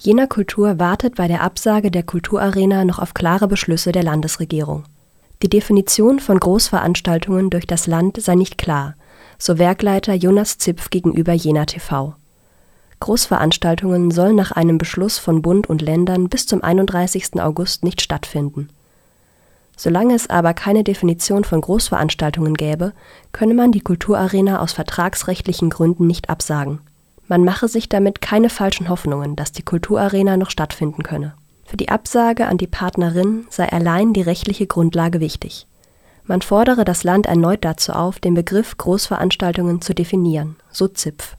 Jena Kultur wartet bei der Absage der Kulturarena noch auf klare Beschlüsse der Landesregierung. Die Definition von Großveranstaltungen durch das Land sei nicht klar, so Werkleiter Jonas Zipf gegenüber Jena TV. Großveranstaltungen sollen nach einem Beschluss von Bund und Ländern bis zum 31. August nicht stattfinden. Solange es aber keine Definition von Großveranstaltungen gäbe, könne man die Kulturarena aus vertragsrechtlichen Gründen nicht absagen. Man mache sich damit keine falschen Hoffnungen, dass die Kulturarena noch stattfinden könne. Für die Absage an die Partnerin sei allein die rechtliche Grundlage wichtig. Man fordere das Land erneut dazu auf, den Begriff Großveranstaltungen zu definieren, so Zipf